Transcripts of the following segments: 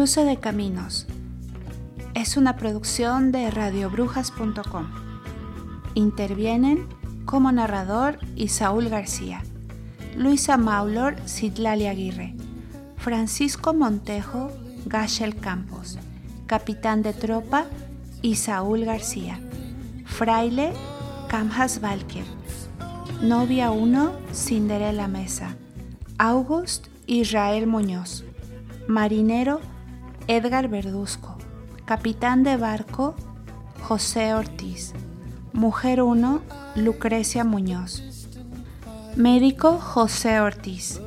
Cruce de Caminos es una producción de radiobrujas.com. Intervienen como narrador Isaúl García, Luisa Maulor, Citlali Aguirre, Francisco Montejo, Gachel Campos, capitán de tropa Isaúl García, fraile Camjas Valker, novia 1 Cinderella Mesa, August Israel Muñoz, marinero Edgar Verduzco, capitán de barco José Ortiz, mujer 1 Lucrecia Muñoz, médico José Ortiz,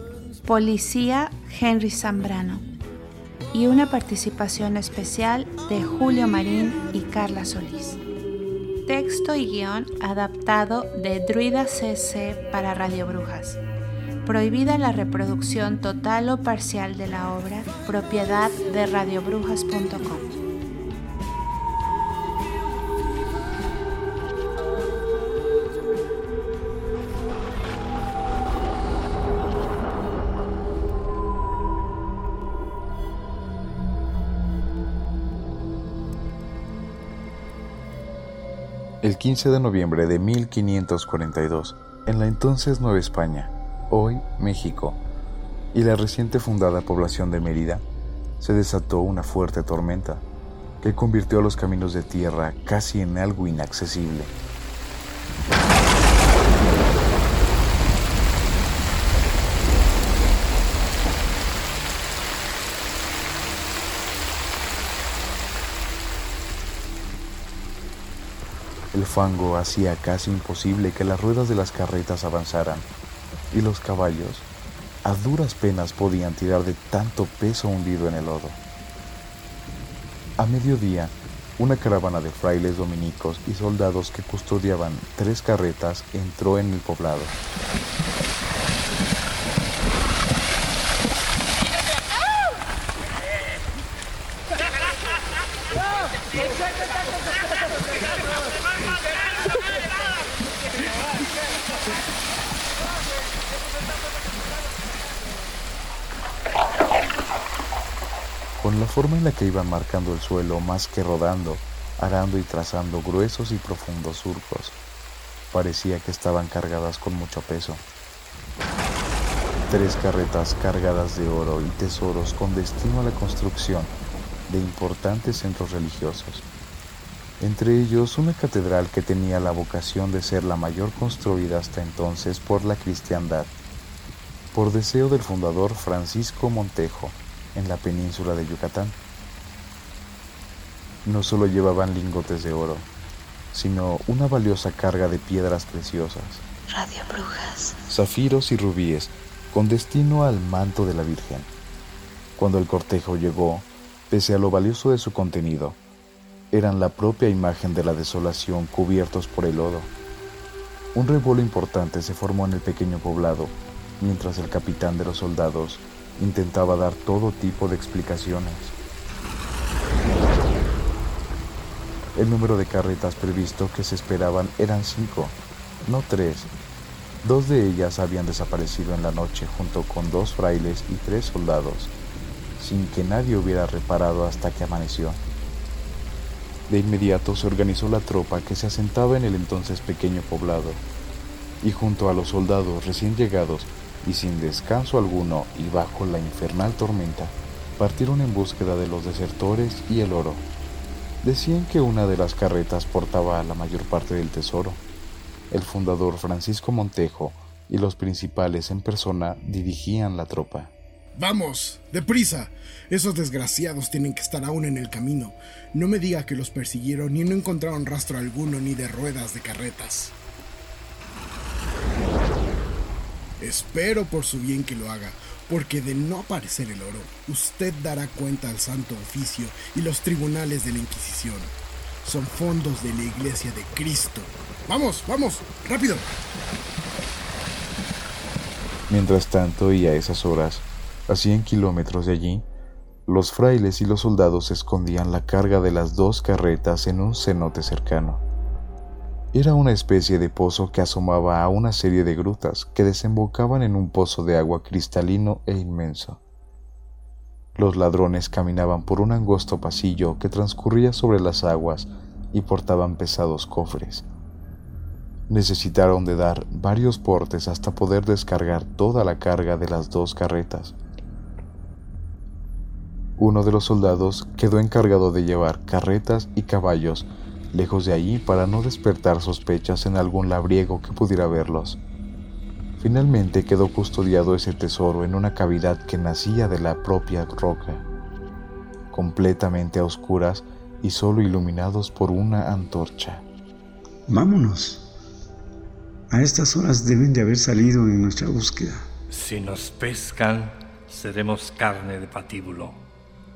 policía Henry Zambrano y una participación especial de Julio Marín y Carla Solís. Texto y guion adaptado de Druida CC para Radio Brujas. Prohibida la reproducción total o parcial de la obra, propiedad de radiobrujas.com. El 15 de noviembre de 1542, en la entonces Nueva España, hoy México, y la reciente fundada población de Mérida, se desató una fuerte tormenta que convirtió los caminos de tierra casi en algo inaccesible. El fango hacía casi imposible que las ruedas de las carretas avanzaran, y los caballos a duras penas podían tirar de tanto peso hundido en el lodo. A mediodía, una caravana de frailes dominicos y soldados que custodiaban tres carretas entró en el poblado. con la forma en la que iban marcando el suelo más que rodando, arando y trazando gruesos y profundos surcos. Parecía que estaban cargadas con mucho peso. Tres carretas cargadas de oro y tesoros con destino a la construcción de importantes centros religiosos. Entre ellos una catedral que tenía la vocación de ser la mayor construida hasta entonces por la cristiandad, por deseo del fundador Francisco Montejo, en la península de Yucatán. No solo llevaban lingotes de oro, sino una valiosa carga de piedras preciosas, Radio Brujas, zafiros y rubíes, con destino al manto de la Virgen. Cuando el cortejo llegó, pese a lo valioso de su contenido, eran la propia imagen de la desolación cubiertos por el lodo. Un revuelo importante se formó en el pequeño poblado, mientras el capitán de los soldados intentaba dar todo tipo de explicaciones. El número de carretas previsto que se esperaban eran cinco, no tres. Dos de ellas habían desaparecido en la noche junto con dos frailes y tres soldados, sin que nadie hubiera reparado hasta que amaneció. De inmediato se organizó la tropa que se asentaba en el entonces pequeño poblado, y junto a los soldados recién llegados y sin descanso alguno y bajo la infernal tormenta, partieron en búsqueda de los desertores y el oro. Decían que una de las carretas portaba la mayor parte del tesoro. El fundador Francisco Montejo y los principales en persona dirigían la tropa. Vamos, deprisa. Esos desgraciados tienen que estar aún en el camino. No me diga que los persiguieron y no encontraron rastro alguno ni de ruedas de carretas. Espero por su bien que lo haga, porque de no aparecer el oro, usted dará cuenta al Santo Oficio y los tribunales de la Inquisición. Son fondos de la Iglesia de Cristo. Vamos, vamos, rápido. Mientras tanto, y a esas horas, a 100 kilómetros de allí, los frailes y los soldados escondían la carga de las dos carretas en un cenote cercano. Era una especie de pozo que asomaba a una serie de grutas que desembocaban en un pozo de agua cristalino e inmenso. Los ladrones caminaban por un angosto pasillo que transcurría sobre las aguas y portaban pesados cofres. Necesitaron de dar varios portes hasta poder descargar toda la carga de las dos carretas. Uno de los soldados quedó encargado de llevar carretas y caballos lejos de allí para no despertar sospechas en algún labriego que pudiera verlos. Finalmente quedó custodiado ese tesoro en una cavidad que nacía de la propia roca, completamente a oscuras y solo iluminados por una antorcha. Vámonos. A estas horas deben de haber salido en nuestra búsqueda. Si nos pescan, seremos carne de patíbulo.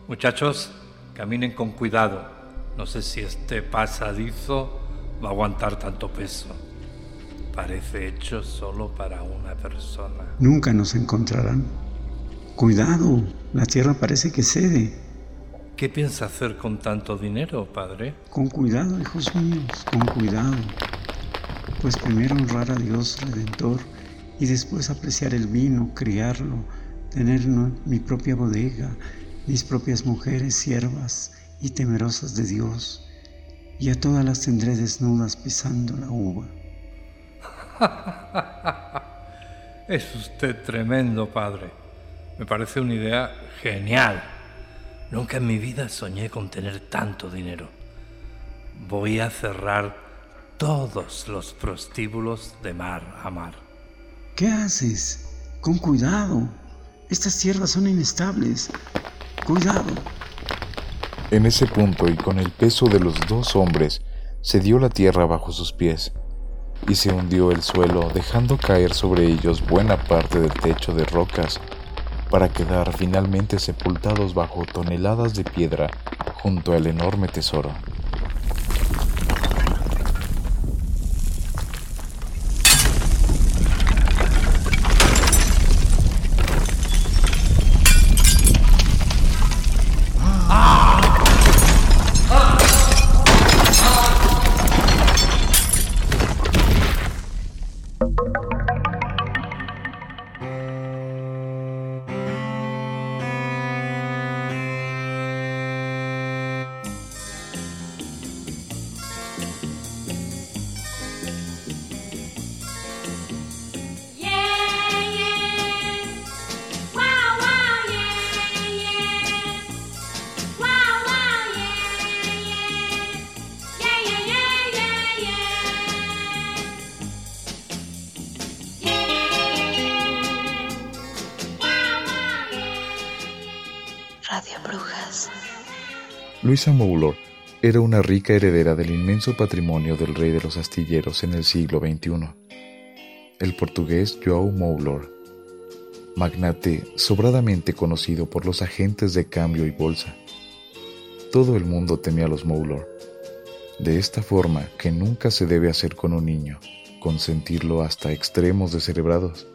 Muchachos, caminen con cuidado. No sé si este pasadizo va a aguantar tanto peso. Parece hecho solo para una persona. Nunca nos encontrarán. Cuidado, la tierra parece que cede. ¿Qué piensa hacer con tanto dinero, padre? Con cuidado, hijos míos, con cuidado. Pues primero honrar a Dios Redentor y después apreciar el vino, criarlo, tener mi propia bodega, mis propias mujeres siervas y temerosas de Dios, y a todas las tendré desnudas pisando la uva. es usted tremendo, padre. Me parece una idea genial. Nunca en mi vida soñé con tener tanto dinero. Voy a cerrar todos los prostíbulos de mar a mar. ¿Qué haces? Con cuidado. Estas tierras son inestables. Cuidado. En ese punto y con el peso de los dos hombres, se dio la tierra bajo sus pies y se hundió el suelo dejando caer sobre ellos buena parte del techo de rocas para quedar finalmente sepultados bajo toneladas de piedra junto al enorme tesoro. Luisa Moulor era una rica heredera del inmenso patrimonio del rey de los astilleros en el siglo XXI, el portugués João Moulor, magnate sobradamente conocido por los agentes de cambio y bolsa. Todo el mundo temía a los Moulor, de esta forma que nunca se debe hacer con un niño, consentirlo hasta extremos descerebrados.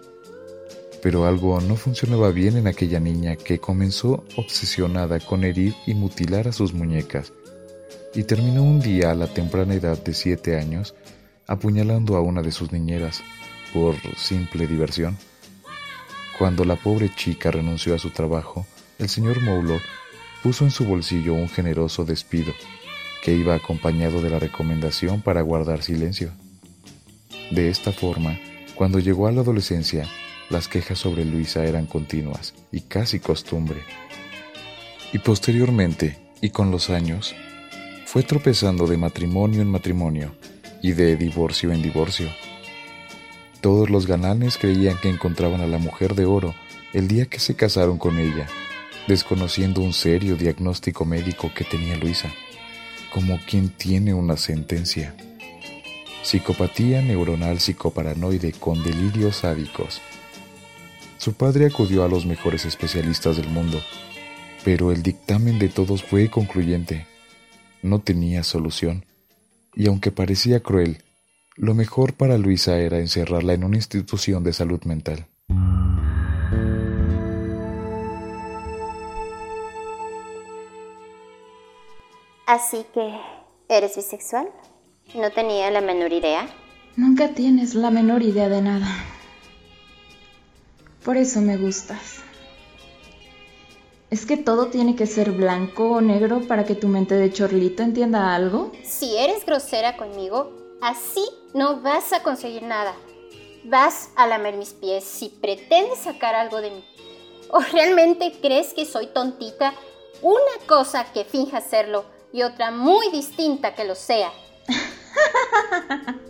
Pero algo no funcionaba bien en aquella niña que comenzó obsesionada con herir y mutilar a sus muñecas y terminó un día a la temprana edad de siete años apuñalando a una de sus niñeras por simple diversión. Cuando la pobre chica renunció a su trabajo, el señor Mowlor puso en su bolsillo un generoso despido que iba acompañado de la recomendación para guardar silencio. De esta forma, cuando llegó a la adolescencia, las quejas sobre Luisa eran continuas y casi costumbre. Y posteriormente, y con los años, fue tropezando de matrimonio en matrimonio y de divorcio en divorcio. Todos los galanes creían que encontraban a la mujer de oro el día que se casaron con ella, desconociendo un serio diagnóstico médico que tenía Luisa, como quien tiene una sentencia. Psicopatía neuronal psicoparanoide con delirios sádicos su padre acudió a los mejores especialistas del mundo, pero el dictamen de todos fue concluyente. No tenía solución, y aunque parecía cruel, lo mejor para Luisa era encerrarla en una institución de salud mental. Así que, ¿eres bisexual? No tenía la menor idea. Nunca tienes la menor idea de nada. Por eso me gustas. ¿Es que todo tiene que ser blanco o negro para que tu mente de chorlito entienda algo? Si eres grosera conmigo, así no vas a conseguir nada. Vas a lamer mis pies si pretendes sacar algo de mí. ¿O realmente crees que soy tontita? Una cosa que finja serlo y otra muy distinta que lo sea.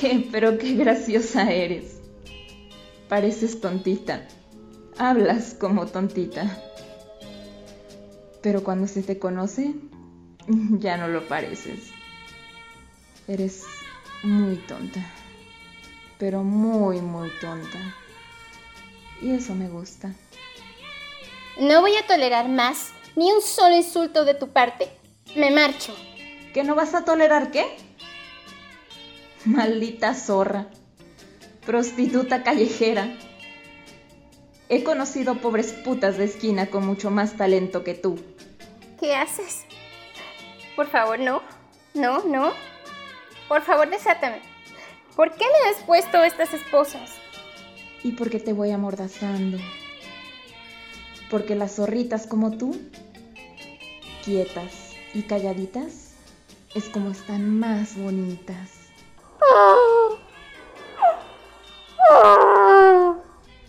¿Qué? Pero qué graciosa eres. Pareces tontita. Hablas como tontita. Pero cuando se te conoce, ya no lo pareces. Eres muy tonta. Pero muy, muy tonta. Y eso me gusta. No voy a tolerar más ni un solo insulto de tu parte. Me marcho. ¿Que no vas a tolerar qué? Maldita zorra. Prostituta callejera. He conocido pobres putas de esquina con mucho más talento que tú. ¿Qué haces? Por favor, no. No, no. Por favor, desátame. ¿Por qué me has puesto estas esposas? Y porque te voy amordazando. Porque las zorritas como tú, quietas y calladitas, es como están más bonitas.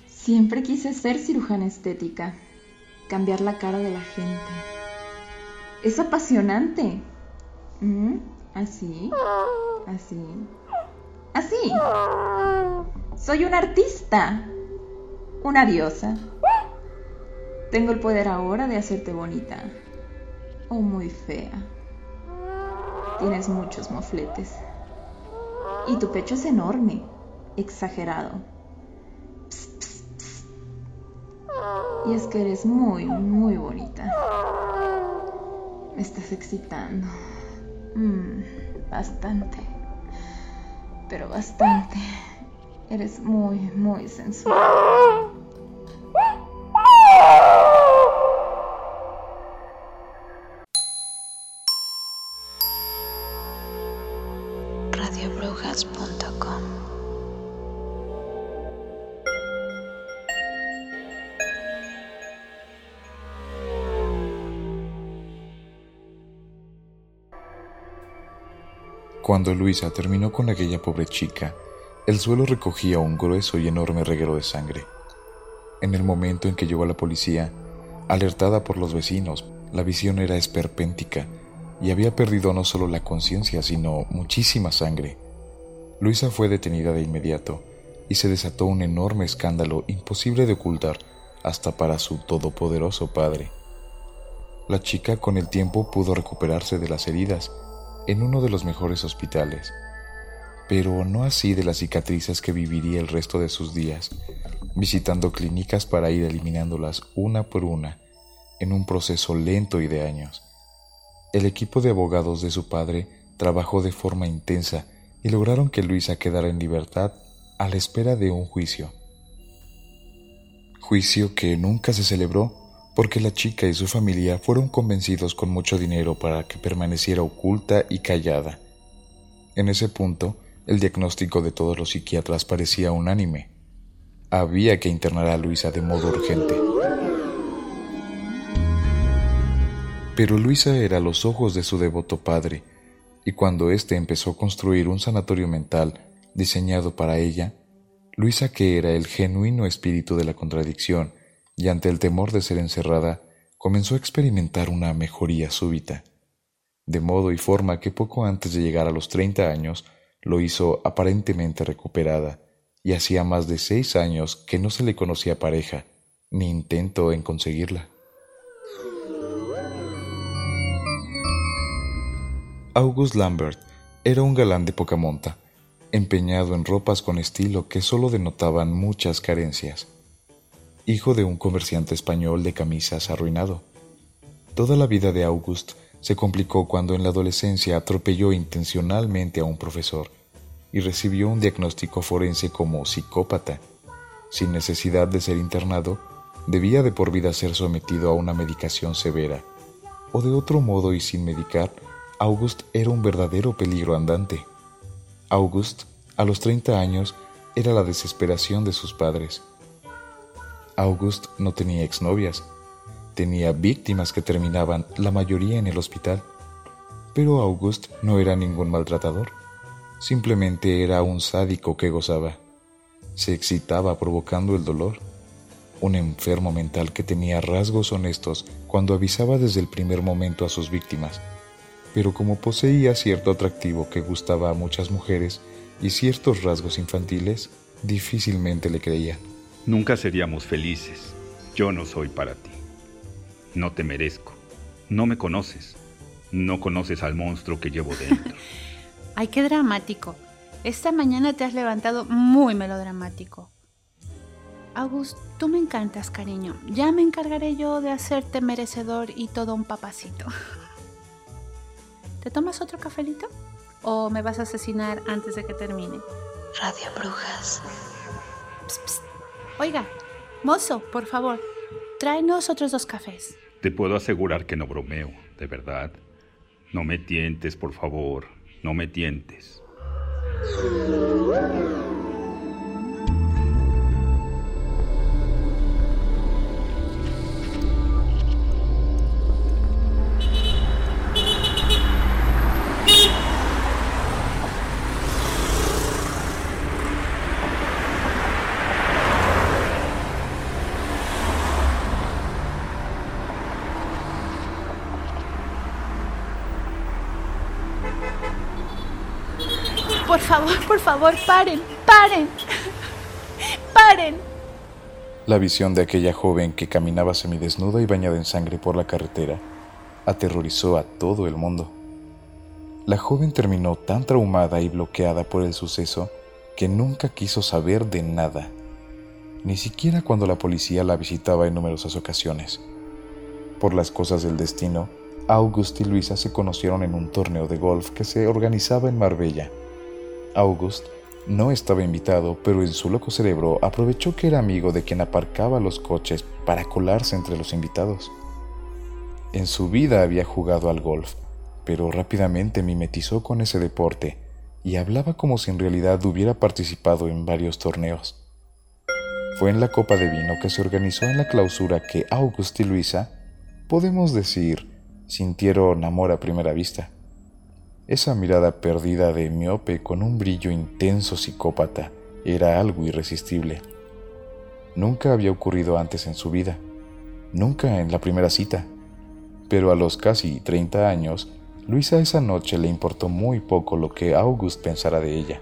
Siempre quise ser cirujana estética, cambiar la cara de la gente. Es apasionante. ¿Mm? Así, así, así. Soy un artista, una diosa. Tengo el poder ahora de hacerte bonita o muy fea. Tienes muchos mofletes. Y tu pecho es enorme, exagerado. Y es que eres muy, muy bonita. Me estás excitando. Mm, bastante. Pero bastante. Eres muy, muy sensual. radiobrujas.com Cuando Luisa terminó con aquella pobre chica, el suelo recogía un grueso y enorme reguero de sangre. En el momento en que llegó la policía, alertada por los vecinos, la visión era esperpéntica y había perdido no solo la conciencia, sino muchísima sangre. Luisa fue detenida de inmediato y se desató un enorme escándalo imposible de ocultar hasta para su todopoderoso padre. La chica con el tiempo pudo recuperarse de las heridas en uno de los mejores hospitales, pero no así de las cicatrices que viviría el resto de sus días, visitando clínicas para ir eliminándolas una por una, en un proceso lento y de años. El equipo de abogados de su padre trabajó de forma intensa y lograron que Luisa quedara en libertad a la espera de un juicio. Juicio que nunca se celebró porque la chica y su familia fueron convencidos con mucho dinero para que permaneciera oculta y callada. En ese punto, el diagnóstico de todos los psiquiatras parecía unánime. Había que internar a Luisa de modo urgente. Pero Luisa era los ojos de su devoto padre, y cuando éste empezó a construir un sanatorio mental diseñado para ella, Luisa, que era el genuino espíritu de la contradicción, y ante el temor de ser encerrada, comenzó a experimentar una mejoría súbita, de modo y forma que poco antes de llegar a los treinta años lo hizo aparentemente recuperada, y hacía más de seis años que no se le conocía pareja, ni intento en conseguirla. August Lambert era un galán de poca monta, empeñado en ropas con estilo que solo denotaban muchas carencias hijo de un comerciante español de camisas arruinado. Toda la vida de August se complicó cuando en la adolescencia atropelló intencionalmente a un profesor y recibió un diagnóstico forense como psicópata. Sin necesidad de ser internado, debía de por vida ser sometido a una medicación severa. O de otro modo y sin medicar, August era un verdadero peligro andante. August, a los 30 años, era la desesperación de sus padres August no tenía exnovias, tenía víctimas que terminaban la mayoría en el hospital. Pero August no era ningún maltratador, simplemente era un sádico que gozaba. Se excitaba provocando el dolor. Un enfermo mental que tenía rasgos honestos cuando avisaba desde el primer momento a sus víctimas. Pero como poseía cierto atractivo que gustaba a muchas mujeres y ciertos rasgos infantiles, difícilmente le creía. Nunca seríamos felices. Yo no soy para ti. No te merezco. No me conoces. No conoces al monstruo que llevo dentro. Ay, qué dramático. Esta mañana te has levantado muy melodramático. August, tú me encantas, cariño. Ya me encargaré yo de hacerte merecedor y todo un papacito. ¿Te tomas otro cafelito? ¿O me vas a asesinar antes de que termine? Radio Brujas. Oiga, mozo, por favor, tráenos otros dos cafés. Te puedo asegurar que no bromeo, de verdad. No me tientes, por favor. No me tientes. Por favor, paren, paren. Paren. La visión de aquella joven que caminaba semidesnuda y bañada en sangre por la carretera aterrorizó a todo el mundo. La joven terminó tan traumada y bloqueada por el suceso que nunca quiso saber de nada, ni siquiera cuando la policía la visitaba en numerosas ocasiones. Por las cosas del destino, August y Luisa se conocieron en un torneo de golf que se organizaba en Marbella. August no estaba invitado, pero en su loco cerebro aprovechó que era amigo de quien aparcaba los coches para colarse entre los invitados. En su vida había jugado al golf, pero rápidamente mimetizó con ese deporte y hablaba como si en realidad hubiera participado en varios torneos. Fue en la copa de vino que se organizó en la clausura que August y Luisa, podemos decir, sintieron amor a primera vista. Esa mirada perdida de miope con un brillo intenso psicópata era algo irresistible. Nunca había ocurrido antes en su vida, nunca en la primera cita, pero a los casi 30 años, Luisa esa noche le importó muy poco lo que August pensara de ella,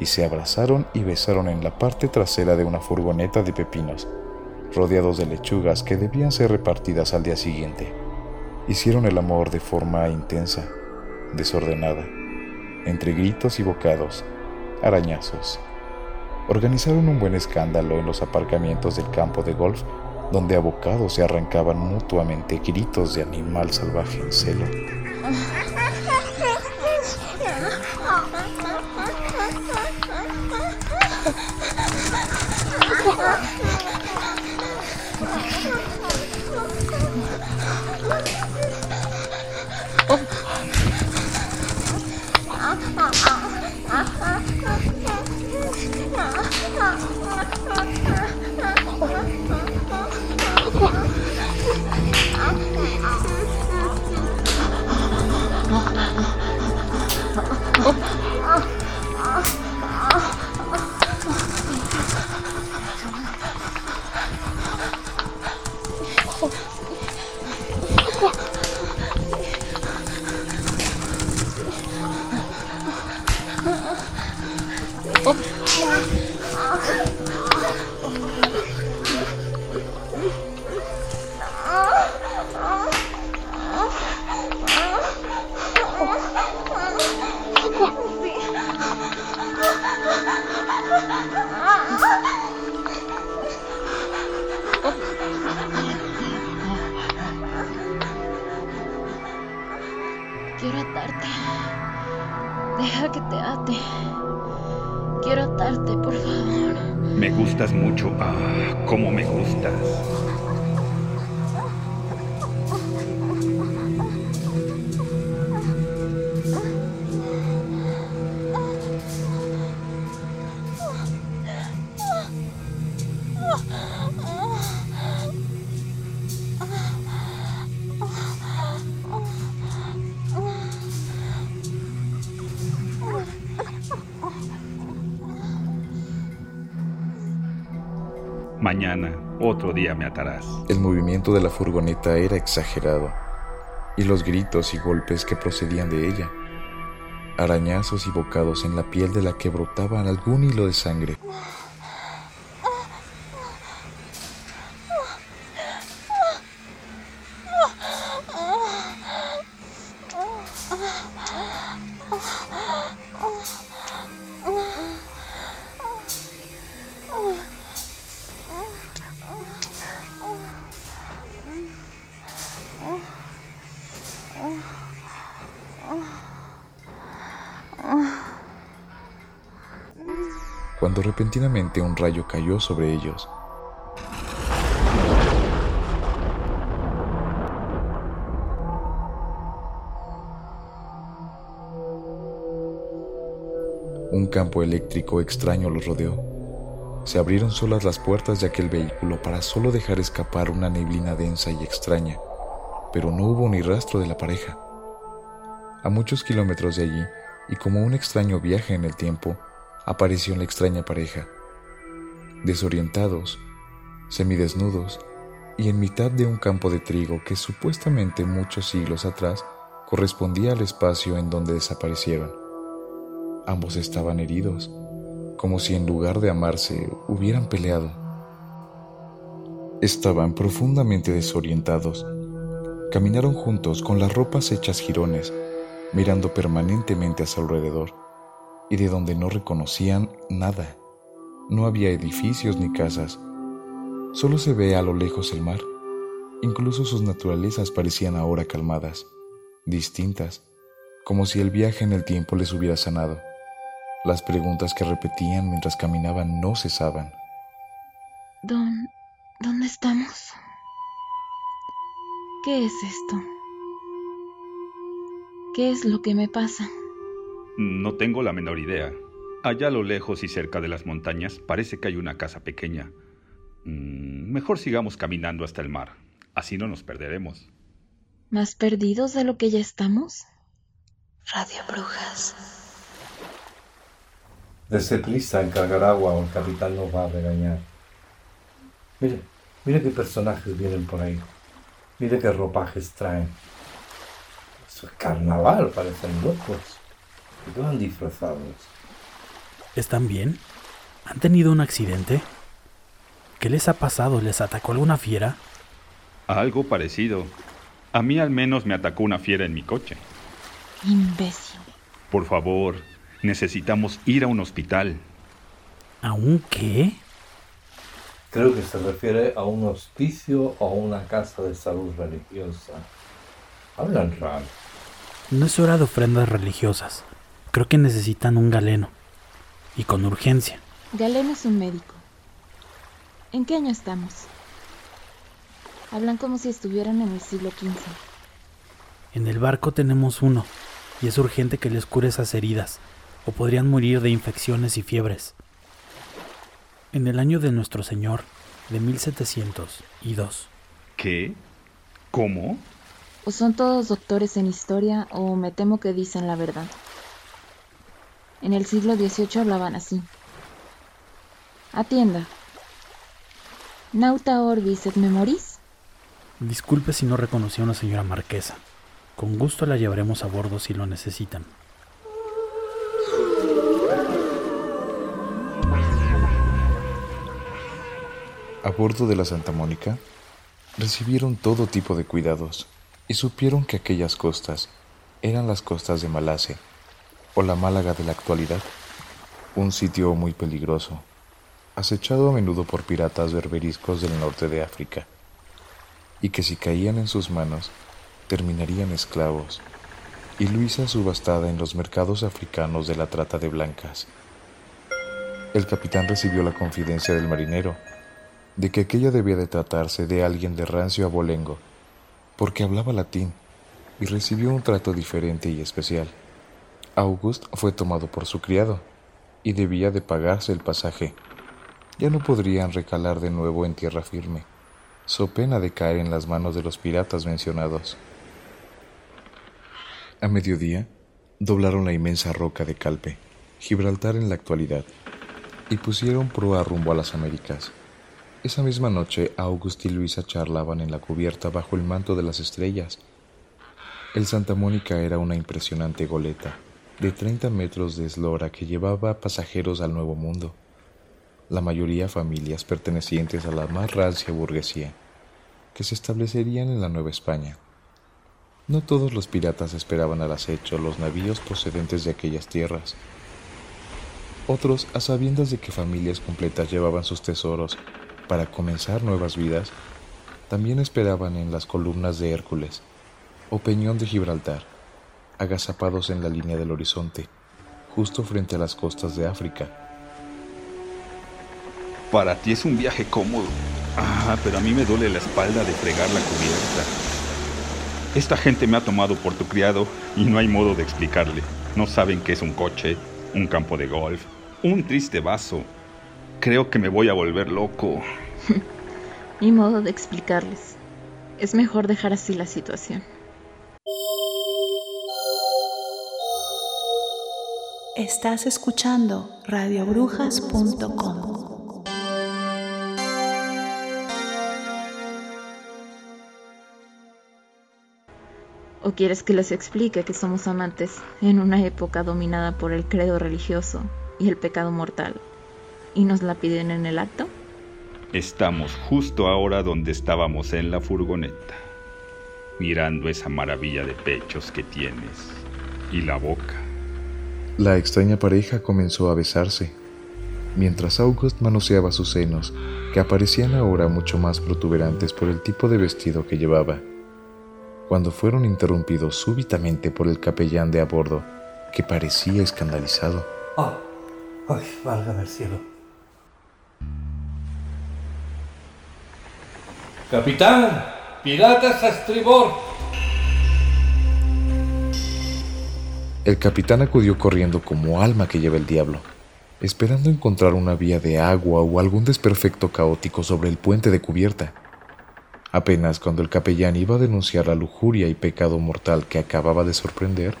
y se abrazaron y besaron en la parte trasera de una furgoneta de pepinos, rodeados de lechugas que debían ser repartidas al día siguiente. Hicieron el amor de forma intensa, desordenada, entre gritos y bocados, arañazos. Organizaron un buen escándalo en los aparcamientos del campo de golf, donde abocados se arrancaban mutuamente gritos de animal salvaje en celo. otro día me atarás. El movimiento de la furgoneta era exagerado, y los gritos y golpes que procedían de ella. Arañazos y bocados en la piel de la que brotaban algún hilo de sangre. Repentinamente un rayo cayó sobre ellos. Un campo eléctrico extraño los rodeó. Se abrieron solas las puertas de aquel vehículo para solo dejar escapar una neblina densa y extraña, pero no hubo ni rastro de la pareja. A muchos kilómetros de allí, y como un extraño viaje en el tiempo, apareció la extraña pareja, desorientados, semidesnudos y en mitad de un campo de trigo que supuestamente muchos siglos atrás correspondía al espacio en donde desaparecieron. Ambos estaban heridos, como si en lugar de amarse hubieran peleado. Estaban profundamente desorientados. Caminaron juntos con las ropas hechas jirones, mirando permanentemente a su alrededor y de donde no reconocían nada. No había edificios ni casas, solo se ve a lo lejos el mar. Incluso sus naturalezas parecían ahora calmadas, distintas, como si el viaje en el tiempo les hubiera sanado. Las preguntas que repetían mientras caminaban no cesaban. ¿Dónde, ¿Dónde estamos? ¿Qué es esto? ¿Qué es lo que me pasa? No tengo la menor idea. Allá a lo lejos y cerca de las montañas parece que hay una casa pequeña. Mm, mejor sigamos caminando hasta el mar. Así no nos perderemos. ¿Más perdidos de lo que ya estamos? Radio Brujas. Desde prisa en cargar agua o el capitán nos va a regañar. Mire, mire qué personajes vienen por ahí. Mire qué ropajes traen. Eso es carnaval, parecen locos. Van disfrazados. ¿Están bien? ¿Han tenido un accidente? ¿Qué les ha pasado? ¿Les atacó alguna fiera? Algo parecido. A mí al menos me atacó una fiera en mi coche. Imbécil. Por favor, necesitamos ir a un hospital. ¿A un qué? Creo que se refiere a un hospicio o a una casa de salud religiosa. Hablan raro. No es hora de ofrendas religiosas. Creo que necesitan un galeno. Y con urgencia. Galeno es un médico. ¿En qué año estamos? Hablan como si estuvieran en el siglo XV. En el barco tenemos uno, y es urgente que les cure esas heridas, o podrían morir de infecciones y fiebres. En el año de nuestro Señor, de 1702. ¿Qué? ¿Cómo? O son todos doctores en historia, o me temo que dicen la verdad. En el siglo XVIII hablaban así. Atienda. Nauta orbis et memoris. Disculpe si no reconocí a una señora marquesa. Con gusto la llevaremos a bordo si lo necesitan. A bordo de la Santa Mónica, recibieron todo tipo de cuidados y supieron que aquellas costas eran las costas de Malasia o la Málaga de la actualidad, un sitio muy peligroso, acechado a menudo por piratas berberiscos del norte de África, y que si caían en sus manos, terminarían esclavos, y Luisa subastada en los mercados africanos de la trata de blancas. El capitán recibió la confidencia del marinero de que aquella debía de tratarse de alguien de rancio abolengo, porque hablaba latín y recibió un trato diferente y especial. August fue tomado por su criado y debía de pagarse el pasaje. Ya no podrían recalar de nuevo en tierra firme, so pena de caer en las manos de los piratas mencionados. A mediodía, doblaron la inmensa roca de Calpe, Gibraltar en la actualidad, y pusieron proa rumbo a las Américas. Esa misma noche, August y Luisa charlaban en la cubierta bajo el manto de las estrellas. El Santa Mónica era una impresionante goleta de 30 metros de eslora que llevaba pasajeros al Nuevo Mundo, la mayoría familias pertenecientes a la más rancia burguesía, que se establecerían en la Nueva España. No todos los piratas esperaban al acecho los navíos procedentes de aquellas tierras. Otros, a sabiendas de que familias completas llevaban sus tesoros para comenzar nuevas vidas, también esperaban en las columnas de Hércules o Peñón de Gibraltar, agazapados en la línea del horizonte, justo frente a las costas de África. Para ti es un viaje cómodo. Ah, pero a mí me duele la espalda de fregar la cubierta. Esta gente me ha tomado por tu criado y no hay modo de explicarle. No saben qué es un coche, un campo de golf, un triste vaso, Creo que me voy a volver loco. Ni modo de explicarles. Es mejor dejar así la situación. Estás escuchando radiobrujas.com. ¿O quieres que les explique que somos amantes en una época dominada por el credo religioso y el pecado mortal? y nos la piden en el acto? Estamos justo ahora donde estábamos en la furgoneta, mirando esa maravilla de pechos que tienes y la boca. La extraña pareja comenzó a besarse, mientras August manoseaba sus senos, que aparecían ahora mucho más protuberantes por el tipo de vestido que llevaba, cuando fueron interrumpidos súbitamente por el capellán de a bordo, que parecía escandalizado. ¡Oh! ¡Ay, válgame el cielo! Capitán, piratas a estribor. El capitán acudió corriendo como alma que lleva el diablo, esperando encontrar una vía de agua o algún desperfecto caótico sobre el puente de cubierta. Apenas cuando el capellán iba a denunciar la lujuria y pecado mortal que acababa de sorprender,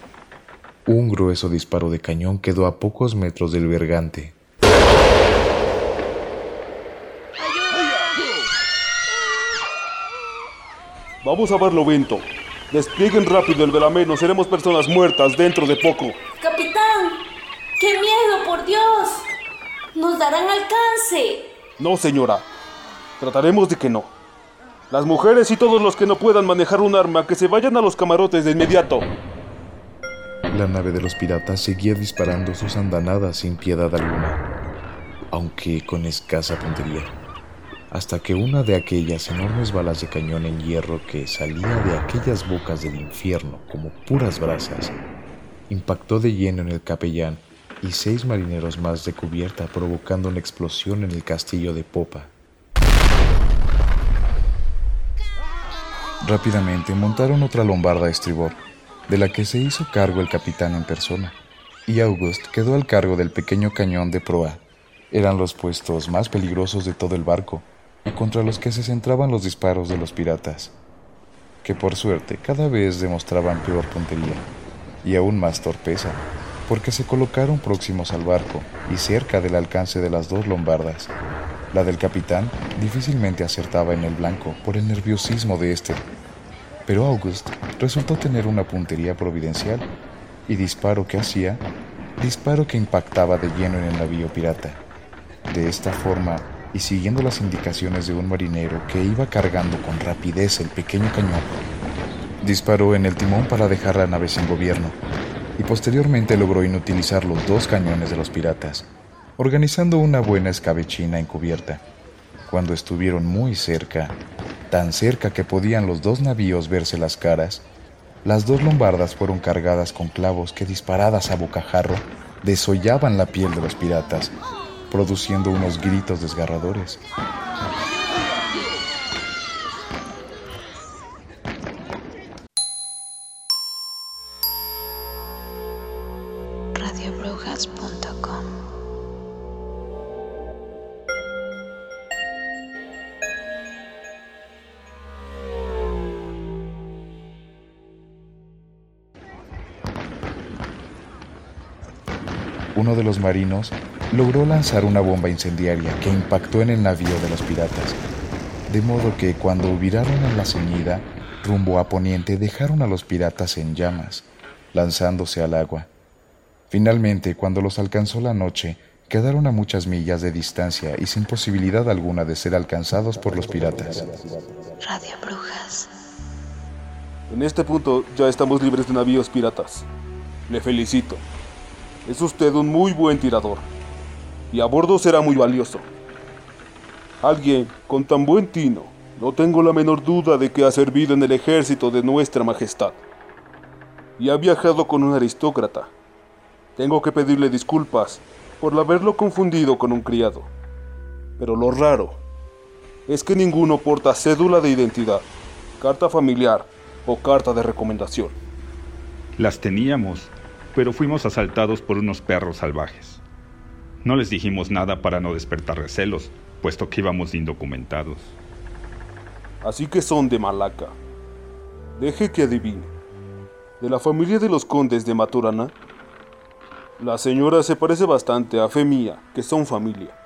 un grueso disparo de cañón quedó a pocos metros del vergante Vamos a verlo, Vento. Desplieguen rápido el velameno, seremos personas muertas dentro de poco. Capitán, qué miedo, por Dios. Nos darán alcance. No, señora. Trataremos de que no. Las mujeres y todos los que no puedan manejar un arma, que se vayan a los camarotes de inmediato. La nave de los piratas seguía disparando sus andanadas sin piedad alguna, aunque con escasa puntería hasta que una de aquellas enormes balas de cañón en hierro que salía de aquellas bocas del infierno como puras brasas, impactó de lleno en el capellán y seis marineros más de cubierta provocando una explosión en el castillo de popa. Rápidamente montaron otra lombarda a estribor, de la que se hizo cargo el capitán en persona, y August quedó al cargo del pequeño cañón de proa. Eran los puestos más peligrosos de todo el barco, y contra los que se centraban los disparos de los piratas, que por suerte cada vez demostraban peor puntería y aún más torpeza, porque se colocaron próximos al barco y cerca del alcance de las dos lombardas. La del capitán difícilmente acertaba en el blanco por el nerviosismo de este, pero August resultó tener una puntería providencial y disparo que hacía, disparo que impactaba de lleno en el navío pirata. De esta forma, y siguiendo las indicaciones de un marinero que iba cargando con rapidez el pequeño cañón, disparó en el timón para dejar la nave sin gobierno y posteriormente logró inutilizar los dos cañones de los piratas, organizando una buena escabechina encubierta. Cuando estuvieron muy cerca, tan cerca que podían los dos navíos verse las caras, las dos lombardas fueron cargadas con clavos que disparadas a bocajarro desollaban la piel de los piratas produciendo unos gritos desgarradores. Uno de los marinos logró lanzar una bomba incendiaria que impactó en el navío de los piratas, de modo que cuando viraron en la ceñida, rumbo a poniente dejaron a los piratas en llamas, lanzándose al agua. Finalmente, cuando los alcanzó la noche, quedaron a muchas millas de distancia y sin posibilidad alguna de ser alcanzados por los piratas. Radio Brujas. En este punto ya estamos libres de navíos piratas. Le felicito. Es usted un muy buen tirador. Y a bordo será muy valioso. Alguien con tan buen tino, no tengo la menor duda de que ha servido en el ejército de nuestra majestad. Y ha viajado con un aristócrata. Tengo que pedirle disculpas por haberlo confundido con un criado. Pero lo raro es que ninguno porta cédula de identidad, carta familiar o carta de recomendación. Las teníamos, pero fuimos asaltados por unos perros salvajes. No les dijimos nada para no despertar recelos, puesto que íbamos indocumentados. Así que son de Malaca. Deje que adivine. ¿De la familia de los condes de Maturana? La señora se parece bastante a Femía, que son familia.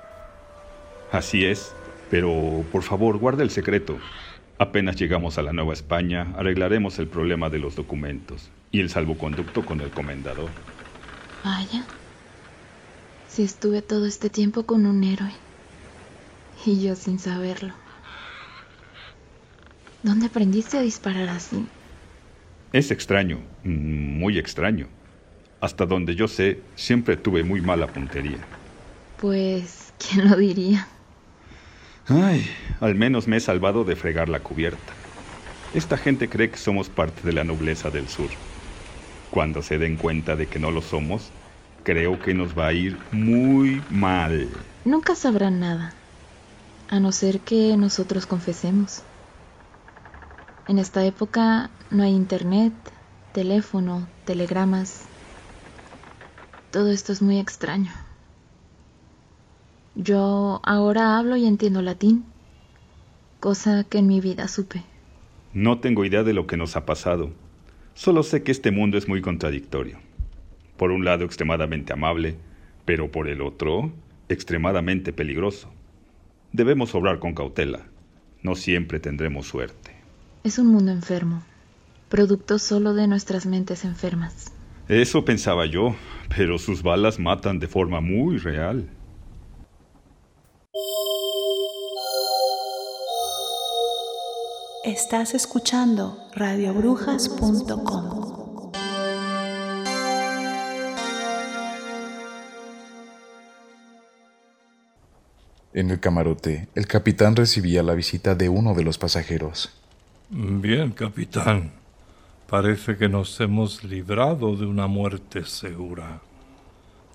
Así es, pero por favor guarda el secreto. Apenas llegamos a la Nueva España, arreglaremos el problema de los documentos y el salvoconducto con el comendador. Vaya. Si estuve todo este tiempo con un héroe. Y yo sin saberlo. ¿Dónde aprendiste a disparar así? Es extraño, muy extraño. Hasta donde yo sé, siempre tuve muy mala puntería. Pues, ¿quién lo diría? Ay, al menos me he salvado de fregar la cubierta. Esta gente cree que somos parte de la nobleza del sur. Cuando se den cuenta de que no lo somos, creo que nos va a ir muy mal. Nunca sabrán nada, a no ser que nosotros confesemos. En esta época no hay internet, teléfono, telegramas. Todo esto es muy extraño. Yo ahora hablo y entiendo latín, cosa que en mi vida supe. No tengo idea de lo que nos ha pasado. Solo sé que este mundo es muy contradictorio. Por un lado extremadamente amable, pero por el otro extremadamente peligroso. Debemos obrar con cautela. No siempre tendremos suerte. Es un mundo enfermo, producto solo de nuestras mentes enfermas. Eso pensaba yo, pero sus balas matan de forma muy real. Estás escuchando radiobrujas.com. En el camarote, el capitán recibía la visita de uno de los pasajeros. Bien, capitán. Parece que nos hemos librado de una muerte segura.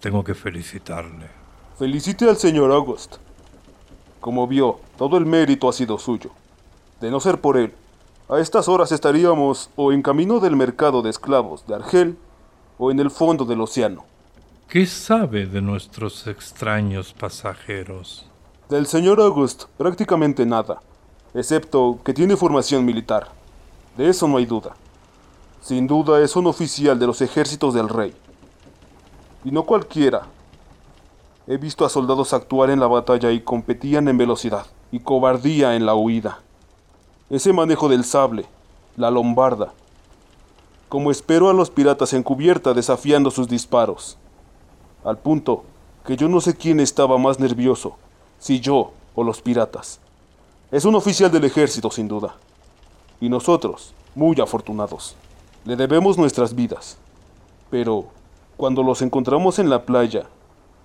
Tengo que felicitarle. Felicite al señor August. Como vio, todo el mérito ha sido suyo. De no ser por él, a estas horas estaríamos o en camino del mercado de esclavos de Argel o en el fondo del océano. ¿Qué sabe de nuestros extraños pasajeros? Del señor August prácticamente nada, excepto que tiene formación militar. De eso no hay duda. Sin duda es un oficial de los ejércitos del rey. Y no cualquiera. He visto a soldados actuar en la batalla y competían en velocidad y cobardía en la huida. Ese manejo del sable, la lombarda. Como espero a los piratas en cubierta desafiando sus disparos. Al punto que yo no sé quién estaba más nervioso, si yo o los piratas. Es un oficial del ejército, sin duda. Y nosotros, muy afortunados, le debemos nuestras vidas. Pero, cuando los encontramos en la playa,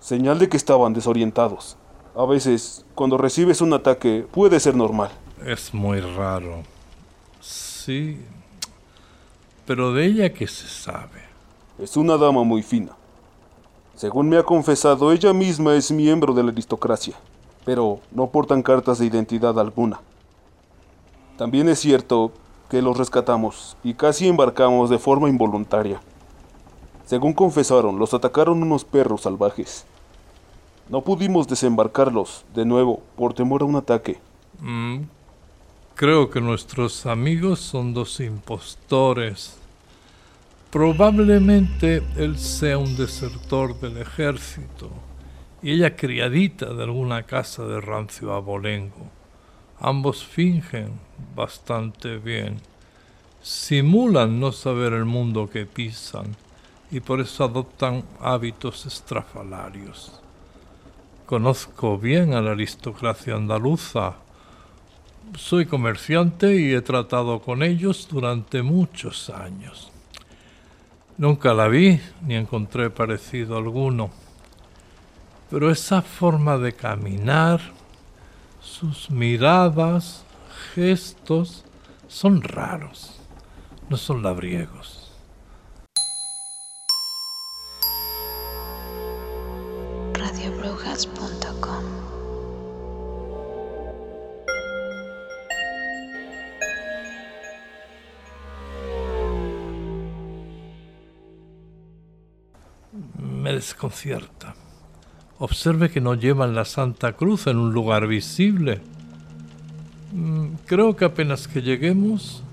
señal de que estaban desorientados. A veces, cuando recibes un ataque, puede ser normal. Es muy raro. Sí. Pero de ella qué se sabe. Es una dama muy fina. Según me ha confesado, ella misma es miembro de la aristocracia pero no portan cartas de identidad alguna. También es cierto que los rescatamos y casi embarcamos de forma involuntaria. Según confesaron, los atacaron unos perros salvajes. No pudimos desembarcarlos de nuevo por temor a un ataque. Mm, creo que nuestros amigos son dos impostores. Probablemente él sea un desertor del ejército y ella criadita de alguna casa de rancio abolengo. Ambos fingen bastante bien, simulan no saber el mundo que pisan y por eso adoptan hábitos estrafalarios. Conozco bien a la aristocracia andaluza. Soy comerciante y he tratado con ellos durante muchos años. Nunca la vi ni encontré parecido alguno. Pero esa forma de caminar, sus miradas, gestos, son raros, no son labriegos. radiobrujas.com Me desconcierta. Observe que no llevan la Santa Cruz en un lugar visible. Mm, creo que apenas que lleguemos,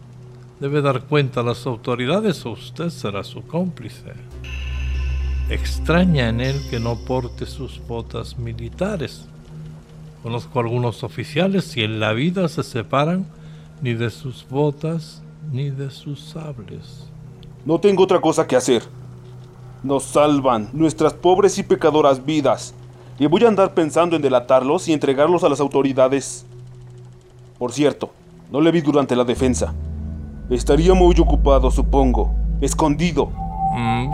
debe dar cuenta a las autoridades o usted será su cómplice. Extraña en él que no porte sus botas militares. Conozco algunos oficiales y en la vida se separan ni de sus botas ni de sus sables. No tengo otra cosa que hacer. Nos salvan nuestras pobres y pecadoras vidas. Y voy a andar pensando en delatarlos y entregarlos a las autoridades. Por cierto, no le vi durante la defensa. Estaría muy ocupado, supongo. Escondido. Mm,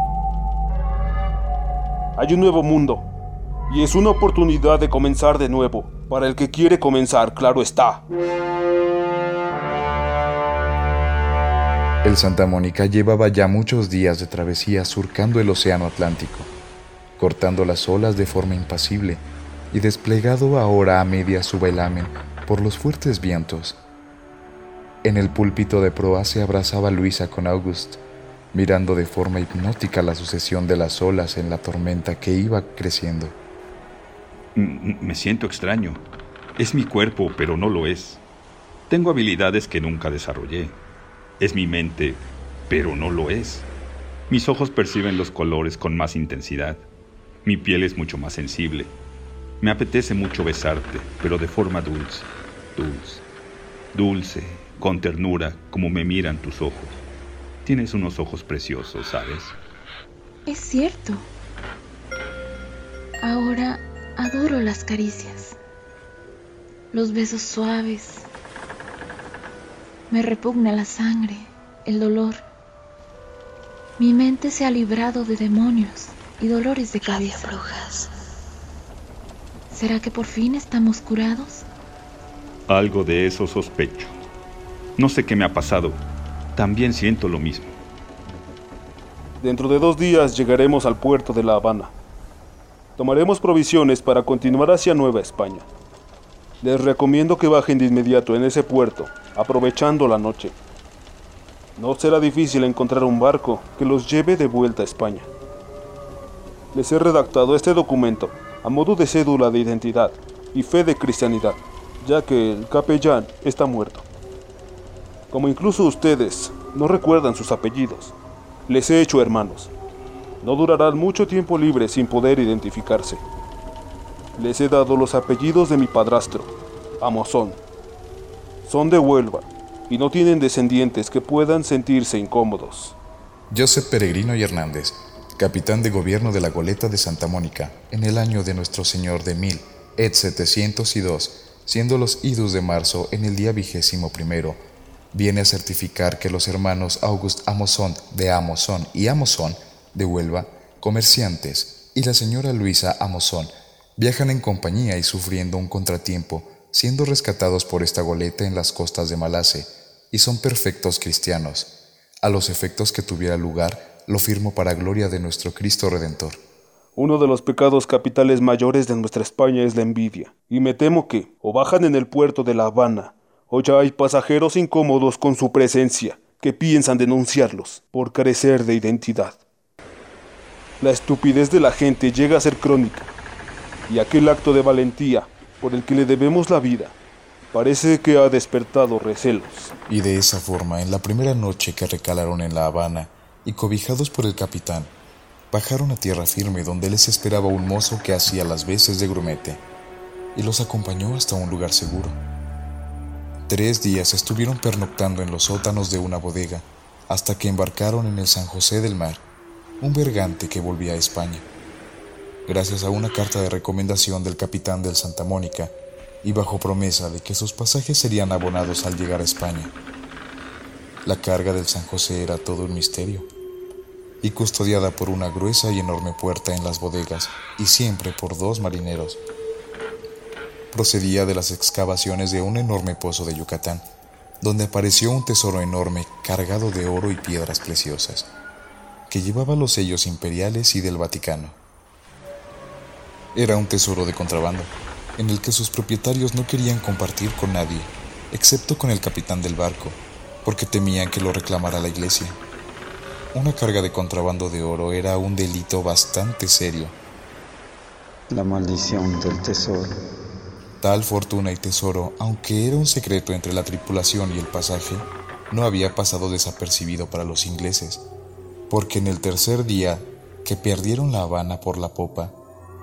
Hay un nuevo mundo. Y es una oportunidad de comenzar de nuevo. Para el que quiere comenzar, claro está. El Santa Mónica llevaba ya muchos días de travesía surcando el Océano Atlántico, cortando las olas de forma impasible y desplegado ahora a media su velamen por los fuertes vientos. En el púlpito de proa se abrazaba Luisa con August, mirando de forma hipnótica la sucesión de las olas en la tormenta que iba creciendo. Me siento extraño. Es mi cuerpo, pero no lo es. Tengo habilidades que nunca desarrollé. Es mi mente, pero no lo es. Mis ojos perciben los colores con más intensidad. Mi piel es mucho más sensible. Me apetece mucho besarte, pero de forma dulce, dulce, dulce, con ternura, como me miran tus ojos. Tienes unos ojos preciosos, ¿sabes? Es cierto. Ahora adoro las caricias, los besos suaves. Me repugna la sangre, el dolor. Mi mente se ha librado de demonios y dolores de cabeza. ¿Será que por fin estamos curados? Algo de eso sospecho. No sé qué me ha pasado. También siento lo mismo. Dentro de dos días llegaremos al puerto de La Habana. Tomaremos provisiones para continuar hacia Nueva España. Les recomiendo que bajen de inmediato en ese puerto, aprovechando la noche. No será difícil encontrar un barco que los lleve de vuelta a España. Les he redactado este documento a modo de cédula de identidad y fe de cristianidad, ya que el capellán está muerto. Como incluso ustedes no recuerdan sus apellidos, les he hecho hermanos. No durarán mucho tiempo libres sin poder identificarse. Les he dado los apellidos de mi padrastro, Amozón. Son de Huelva y no tienen descendientes que puedan sentirse incómodos. Joseph Peregrino y Hernández, capitán de gobierno de la goleta de Santa Mónica, en el año de nuestro Señor de mil, et 702, siendo los idus de marzo en el día vigésimo primero, viene a certificar que los hermanos August Amozón de Amozón y Amozón de Huelva, comerciantes, y la señora Luisa Amozón, viajan en compañía y sufriendo un contratiempo, siendo rescatados por esta goleta en las costas de Malace, y son perfectos cristianos. A los efectos que tuviera lugar, lo firmo para gloria de nuestro Cristo Redentor. Uno de los pecados capitales mayores de nuestra España es la envidia, y me temo que o bajan en el puerto de La Habana, o ya hay pasajeros incómodos con su presencia que piensan denunciarlos por carecer de identidad. La estupidez de la gente llega a ser crónica, y aquel acto de valentía por el que le debemos la vida parece que ha despertado recelos. Y de esa forma, en la primera noche que recalaron en La Habana y cobijados por el capitán, bajaron a tierra firme donde les esperaba un mozo que hacía las veces de grumete y los acompañó hasta un lugar seguro. Tres días estuvieron pernoctando en los sótanos de una bodega hasta que embarcaron en el San José del Mar, un bergante que volvía a España. Gracias a una carta de recomendación del capitán del Santa Mónica y bajo promesa de que sus pasajes serían abonados al llegar a España. La carga del San José era todo un misterio y custodiada por una gruesa y enorme puerta en las bodegas y siempre por dos marineros. Procedía de las excavaciones de un enorme pozo de Yucatán, donde apareció un tesoro enorme cargado de oro y piedras preciosas, que llevaba los sellos imperiales y del Vaticano. Era un tesoro de contrabando, en el que sus propietarios no querían compartir con nadie, excepto con el capitán del barco, porque temían que lo reclamara la iglesia. Una carga de contrabando de oro era un delito bastante serio. La maldición del tesoro. Tal fortuna y tesoro, aunque era un secreto entre la tripulación y el pasaje, no había pasado desapercibido para los ingleses, porque en el tercer día que perdieron La Habana por la popa,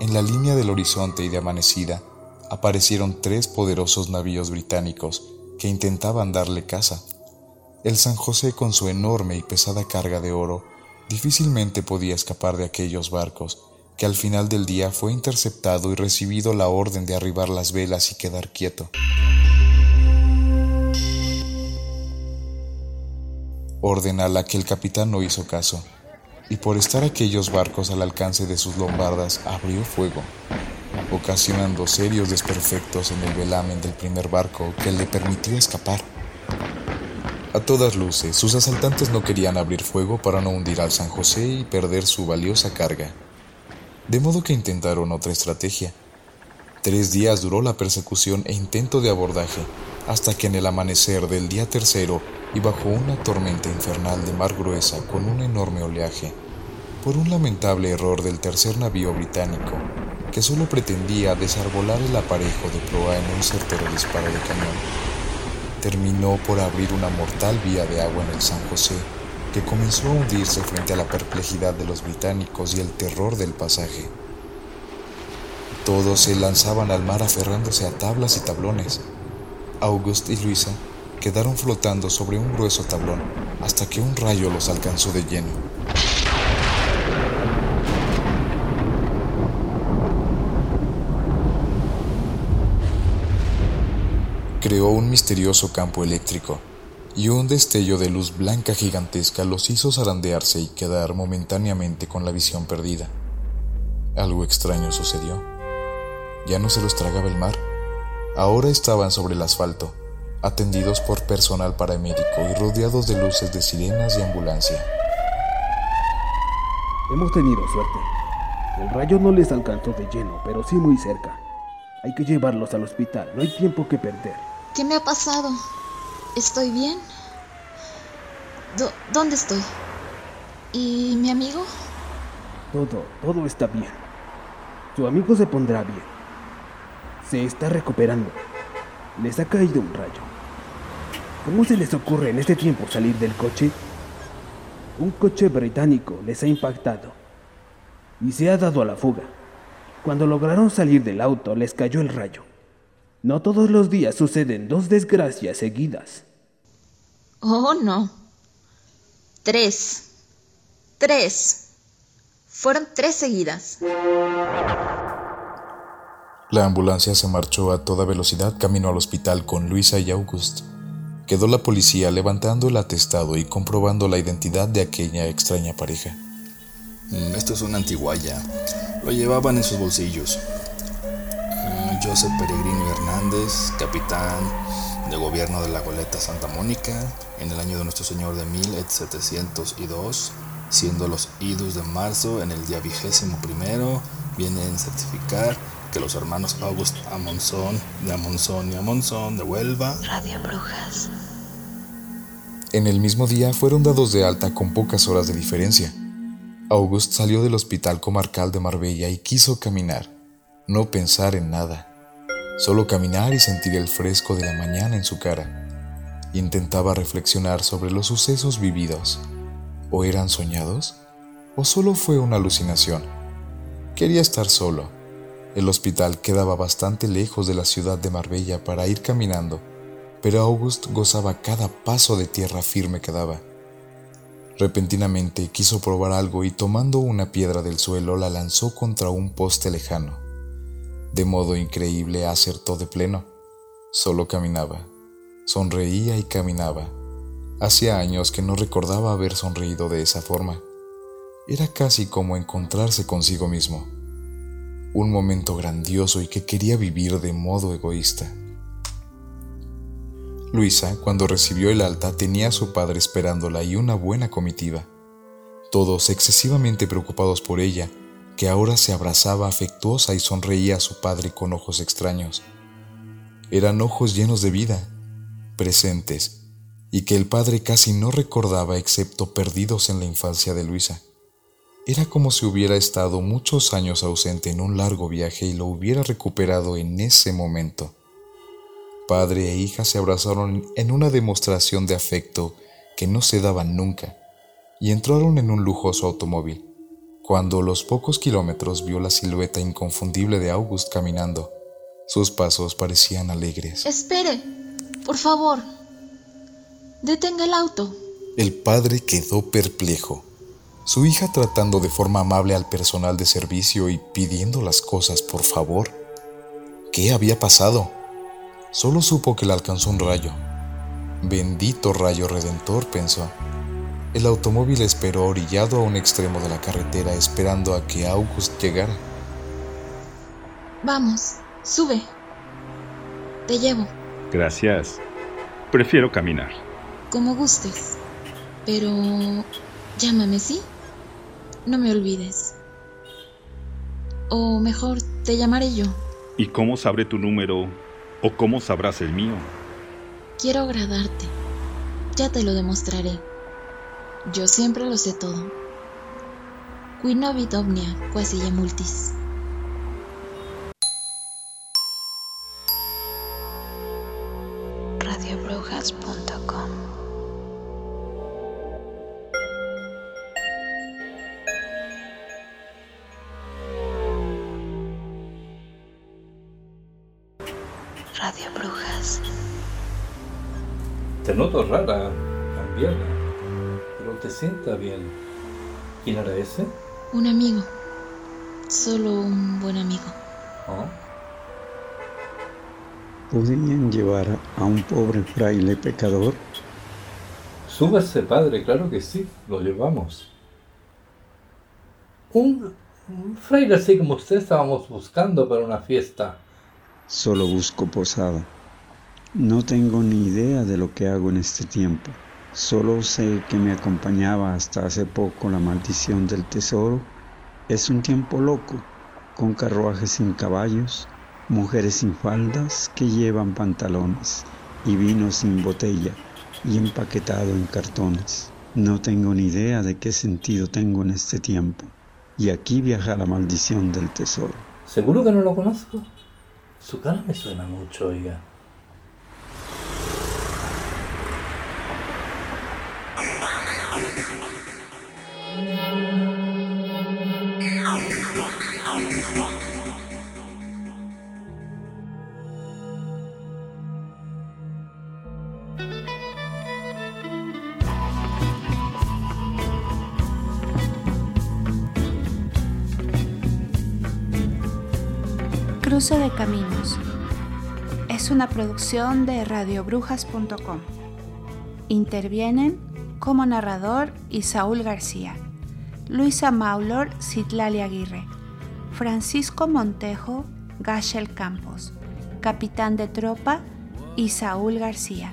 en la línea del horizonte y de amanecida, aparecieron tres poderosos navíos británicos que intentaban darle caza. El San José con su enorme y pesada carga de oro difícilmente podía escapar de aquellos barcos, que al final del día fue interceptado y recibido la orden de arribar las velas y quedar quieto. Orden a la que el capitán no hizo caso, y por estar aquellos barcos al alcance de sus lombardas abrió fuego ocasionando serios desperfectos en el velamen del primer barco que le permitió escapar. A todas luces, sus asaltantes no querían abrir fuego para no hundir al San José y perder su valiosa carga. De modo que intentaron otra estrategia. Tres días duró la persecución e intento de abordaje, hasta que en el amanecer del día tercero y bajo una tormenta infernal de mar gruesa con un enorme oleaje, por un lamentable error del tercer navío británico, que solo pretendía desarbolar el aparejo de proa en un certero disparo de cañón, terminó por abrir una mortal vía de agua en el San José, que comenzó a hundirse frente a la perplejidad de los británicos y el terror del pasaje. Todos se lanzaban al mar aferrándose a tablas y tablones. August y Luisa quedaron flotando sobre un grueso tablón hasta que un rayo los alcanzó de lleno. Creó un misterioso campo eléctrico, y un destello de luz blanca gigantesca los hizo zarandearse y quedar momentáneamente con la visión perdida. Algo extraño sucedió. Ya no se los tragaba el mar. Ahora estaban sobre el asfalto, atendidos por personal paramédico y rodeados de luces de sirenas y ambulancia. Hemos tenido suerte. El rayo no les alcanzó de lleno, pero sí muy cerca. Hay que llevarlos al hospital, no hay tiempo que perder. ¿Qué me ha pasado? ¿Estoy bien? ¿Dónde estoy? ¿Y mi amigo? Todo, todo está bien. Su amigo se pondrá bien. Se está recuperando. Les ha caído un rayo. ¿Cómo se les ocurre en este tiempo salir del coche? Un coche británico les ha impactado y se ha dado a la fuga. Cuando lograron salir del auto les cayó el rayo. No todos los días suceden dos desgracias seguidas. Oh, no. Tres. Tres. Fueron tres seguidas. La ambulancia se marchó a toda velocidad camino al hospital con Luisa y August. Quedó la policía levantando el atestado y comprobando la identidad de aquella extraña pareja. Mm, esto es una antiguaya. Lo llevaban en sus bolsillos. Joseph Peregrino Hernández, capitán de gobierno de la goleta Santa Mónica, en el año de nuestro Señor de 1702, siendo los idus de marzo en el día vigésimo primero, vienen a certificar que los hermanos August Amonzón, de Amonzón y Amonzón de Huelva, Radio Brujas. En el mismo día fueron dados de alta con pocas horas de diferencia. August salió del hospital comarcal de Marbella y quiso caminar, no pensar en nada. Solo caminar y sentir el fresco de la mañana en su cara. Intentaba reflexionar sobre los sucesos vividos. ¿O eran soñados? ¿O solo fue una alucinación? Quería estar solo. El hospital quedaba bastante lejos de la ciudad de Marbella para ir caminando, pero August gozaba cada paso de tierra firme que daba. Repentinamente quiso probar algo y tomando una piedra del suelo la lanzó contra un poste lejano. De modo increíble acertó de pleno. Solo caminaba. Sonreía y caminaba. Hacía años que no recordaba haber sonreído de esa forma. Era casi como encontrarse consigo mismo. Un momento grandioso y que quería vivir de modo egoísta. Luisa, cuando recibió el alta, tenía a su padre esperándola y una buena comitiva, todos excesivamente preocupados por ella, que ahora se abrazaba afectuosa y sonreía a su padre con ojos extraños. Eran ojos llenos de vida, presentes, y que el padre casi no recordaba excepto perdidos en la infancia de Luisa. Era como si hubiera estado muchos años ausente en un largo viaje y lo hubiera recuperado en ese momento. Padre e hija se abrazaron en una demostración de afecto que no se daban nunca y entraron en un lujoso automóvil. Cuando a los pocos kilómetros vio la silueta inconfundible de August caminando, sus pasos parecían alegres. Espere, por favor. Detenga el auto. El padre quedó perplejo. Su hija tratando de forma amable al personal de servicio y pidiendo las cosas por favor. ¿Qué había pasado? Solo supo que le alcanzó un rayo. Bendito rayo redentor, pensó. El automóvil esperó orillado a un extremo de la carretera esperando a que August llegara. Vamos, sube. Te llevo. Gracias. Prefiero caminar. Como gustes. Pero... Llámame, ¿sí? No me olvides. O mejor, te llamaré yo. ¿Y cómo sabré tu número ¿O cómo sabrás el mío? Quiero agradarte. Ya te lo demostraré. Yo siempre lo sé todo. Qui novit omnia quasi multis. radiobrujas.com Radio Brujas. Te noto rara, sienta bien. ¿Quién era ese? Un amigo. Solo un buen amigo. ¿Oh? ¿Podrían llevar a un pobre fraile pecador? Súbase, padre, claro que sí, lo llevamos. Un, un fraile así como usted estábamos buscando para una fiesta. Solo busco posada. No tengo ni idea de lo que hago en este tiempo. Solo sé que me acompañaba hasta hace poco la maldición del tesoro. Es un tiempo loco, con carruajes sin caballos, mujeres sin faldas que llevan pantalones y vino sin botella y empaquetado en cartones. No tengo ni idea de qué sentido tengo en este tiempo. Y aquí viaja la maldición del tesoro. ¿Seguro que no lo conozco? Su cara me suena mucho, oiga. Cruce de Caminos. Es una producción de radiobrujas.com. Intervienen como narrador Isaúl García, Luisa Maulor Citlali Aguirre, Francisco Montejo Gachel Campos, Capitán de Tropa Isaúl García,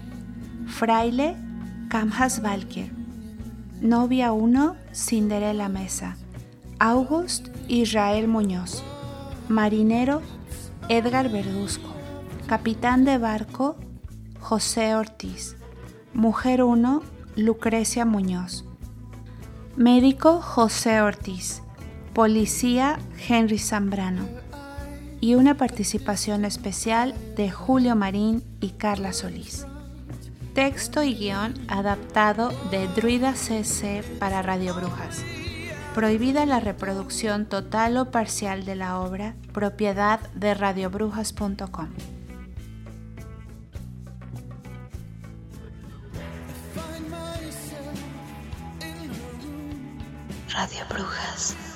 Fraile Camjas Valkier, Novia 1 Cinderela Mesa, August Israel Muñoz, Marinero Edgar Verduzco. Capitán de barco, José Ortiz. Mujer 1, Lucrecia Muñoz. Médico, José Ortiz. Policía, Henry Zambrano. Y una participación especial de Julio Marín y Carla Solís. Texto y guion adaptado de Druida CC para Radio Brujas. Prohibida la reproducción total o parcial de la obra, propiedad de radiobrujas.com. Radio Brujas.